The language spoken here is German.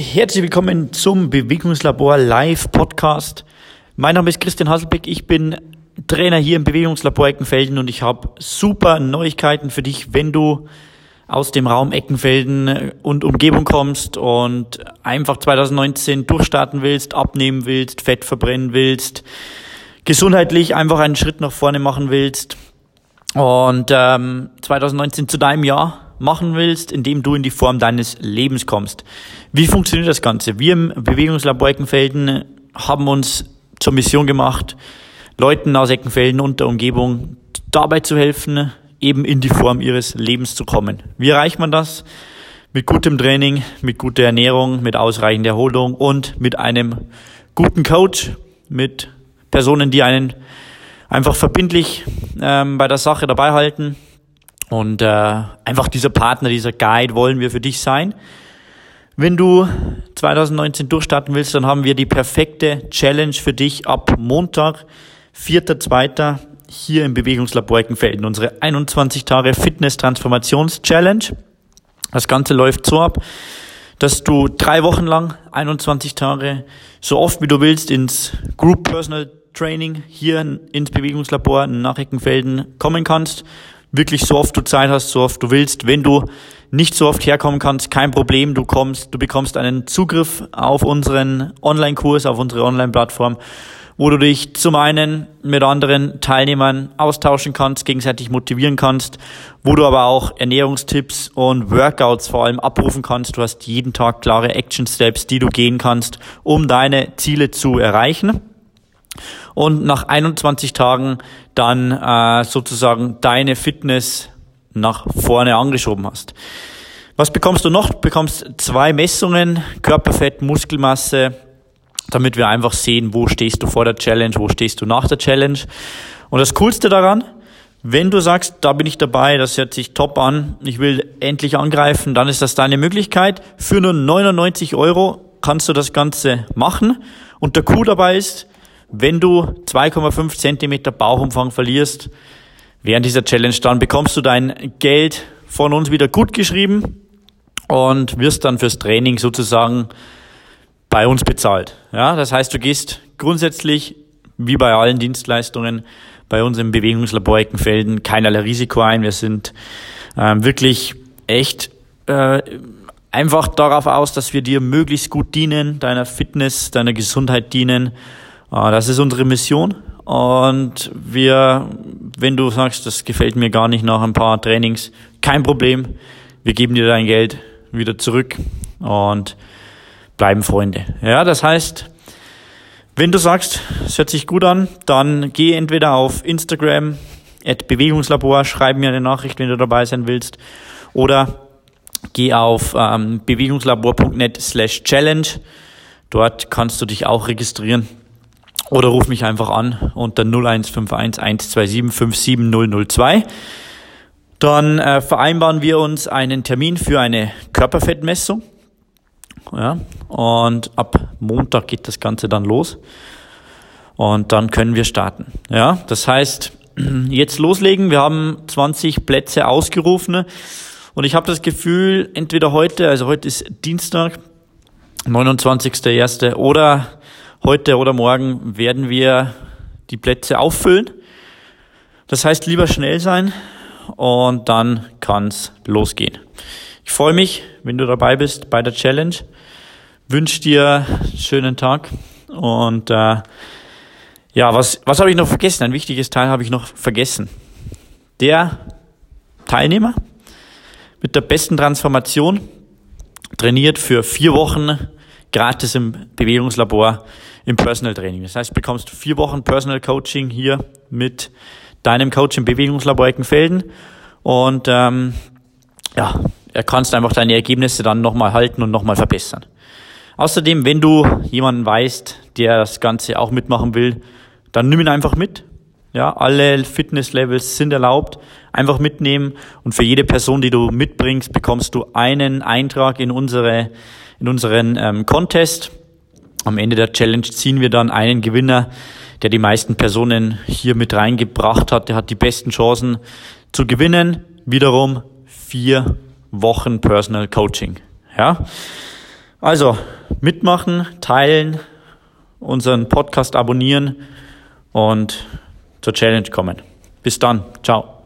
Herzlich willkommen zum Bewegungslabor Live Podcast. Mein Name ist Christian Hasselbeck. Ich bin Trainer hier im Bewegungslabor Eckenfelden und ich habe super Neuigkeiten für dich, wenn du aus dem Raum Eckenfelden und Umgebung kommst und einfach 2019 durchstarten willst, abnehmen willst, Fett verbrennen willst, gesundheitlich einfach einen Schritt nach vorne machen willst und ähm, 2019 zu deinem Jahr machen willst, indem du in die Form deines Lebens kommst. Wie funktioniert das Ganze? Wir im Bewegungslabor Eckenfelden haben uns zur Mission gemacht, Leuten aus Eckenfelden und der Umgebung dabei zu helfen, eben in die Form ihres Lebens zu kommen. Wie erreicht man das? Mit gutem Training, mit guter Ernährung, mit ausreichender Erholung und mit einem guten Coach, mit Personen, die einen einfach verbindlich ähm, bei der Sache dabei halten, und äh, einfach dieser Partner, dieser Guide wollen wir für dich sein. Wenn du 2019 durchstarten willst, dann haben wir die perfekte Challenge für dich ab Montag, 4.2. hier im Bewegungslabor Eckenfelden. Unsere 21 Tage Fitness Transformations Challenge. Das Ganze läuft so ab, dass du drei Wochen lang, 21 Tage, so oft wie du willst, ins Group Personal Training hier ins Bewegungslabor nach Eckenfelden kommen kannst wirklich so oft du Zeit hast, so oft du willst. Wenn du nicht so oft herkommen kannst, kein Problem, du kommst, du bekommst einen Zugriff auf unseren Online-Kurs, auf unsere Online-Plattform, wo du dich zum einen mit anderen Teilnehmern austauschen kannst, gegenseitig motivieren kannst, wo du aber auch Ernährungstipps und Workouts vor allem abrufen kannst. Du hast jeden Tag klare Action Steps, die du gehen kannst, um deine Ziele zu erreichen und nach 21 Tagen dann äh, sozusagen deine Fitness nach vorne angeschoben hast. Was bekommst du noch? Du bekommst zwei Messungen, Körperfett, Muskelmasse, damit wir einfach sehen, wo stehst du vor der Challenge, wo stehst du nach der Challenge. Und das Coolste daran, wenn du sagst, da bin ich dabei, das hört sich top an, ich will endlich angreifen, dann ist das deine Möglichkeit. Für nur 99 Euro kannst du das Ganze machen. Und der Coup dabei ist, wenn du 2,5 Zentimeter Bauchumfang verlierst während dieser Challenge, dann bekommst du dein Geld von uns wieder gut geschrieben und wirst dann fürs Training sozusagen bei uns bezahlt. Ja, das heißt, du gehst grundsätzlich wie bei allen Dienstleistungen bei uns im Bewegungslabor Eckenfelden keinerlei Risiko ein. Wir sind äh, wirklich echt äh, einfach darauf aus, dass wir dir möglichst gut dienen, deiner Fitness, deiner Gesundheit dienen das ist unsere Mission. Und wir, wenn du sagst, das gefällt mir gar nicht nach ein paar Trainings, kein Problem. Wir geben dir dein Geld wieder zurück und bleiben Freunde. Ja, das heißt, wenn du sagst, es hört sich gut an, dann geh entweder auf Instagram, at Bewegungslabor, schreib mir eine Nachricht, wenn du dabei sein willst, oder geh auf ähm, bewegungslabor.net slash challenge. Dort kannst du dich auch registrieren. Oder ruf mich einfach an unter 0151 127 57002. Dann äh, vereinbaren wir uns einen Termin für eine Körperfettmessung. Ja, und ab Montag geht das Ganze dann los. Und dann können wir starten. Ja, das heißt, jetzt loslegen. Wir haben 20 Plätze ausgerufen. Und ich habe das Gefühl, entweder heute, also heute ist Dienstag, 29.01. oder heute oder morgen werden wir die Plätze auffüllen. Das heißt, lieber schnell sein und dann kann's losgehen. Ich freue mich, wenn du dabei bist bei der Challenge. Wünsche dir einen schönen Tag und äh, ja, was, was habe ich noch vergessen? Ein wichtiges Teil habe ich noch vergessen. Der Teilnehmer mit der besten Transformation trainiert für vier Wochen gratis im Bewegungslabor im Personal Training. Das heißt, bekommst vier Wochen Personal Coaching hier mit deinem Coach im Bewegungslabor Eckenfelden und ähm, ja, er kannst einfach deine Ergebnisse dann nochmal halten und nochmal verbessern. Außerdem, wenn du jemanden weißt, der das Ganze auch mitmachen will, dann nimm ihn einfach mit. Ja, alle Fitnesslevels sind erlaubt. Einfach mitnehmen und für jede Person, die du mitbringst, bekommst du einen Eintrag in unsere in unseren ähm, Contest. Am Ende der Challenge ziehen wir dann einen Gewinner, der die meisten Personen hier mit reingebracht hat. Der hat die besten Chancen zu gewinnen. Wiederum vier Wochen Personal Coaching. Ja. Also mitmachen, teilen, unseren Podcast abonnieren und zur Challenge kommen. Bis dann. Ciao.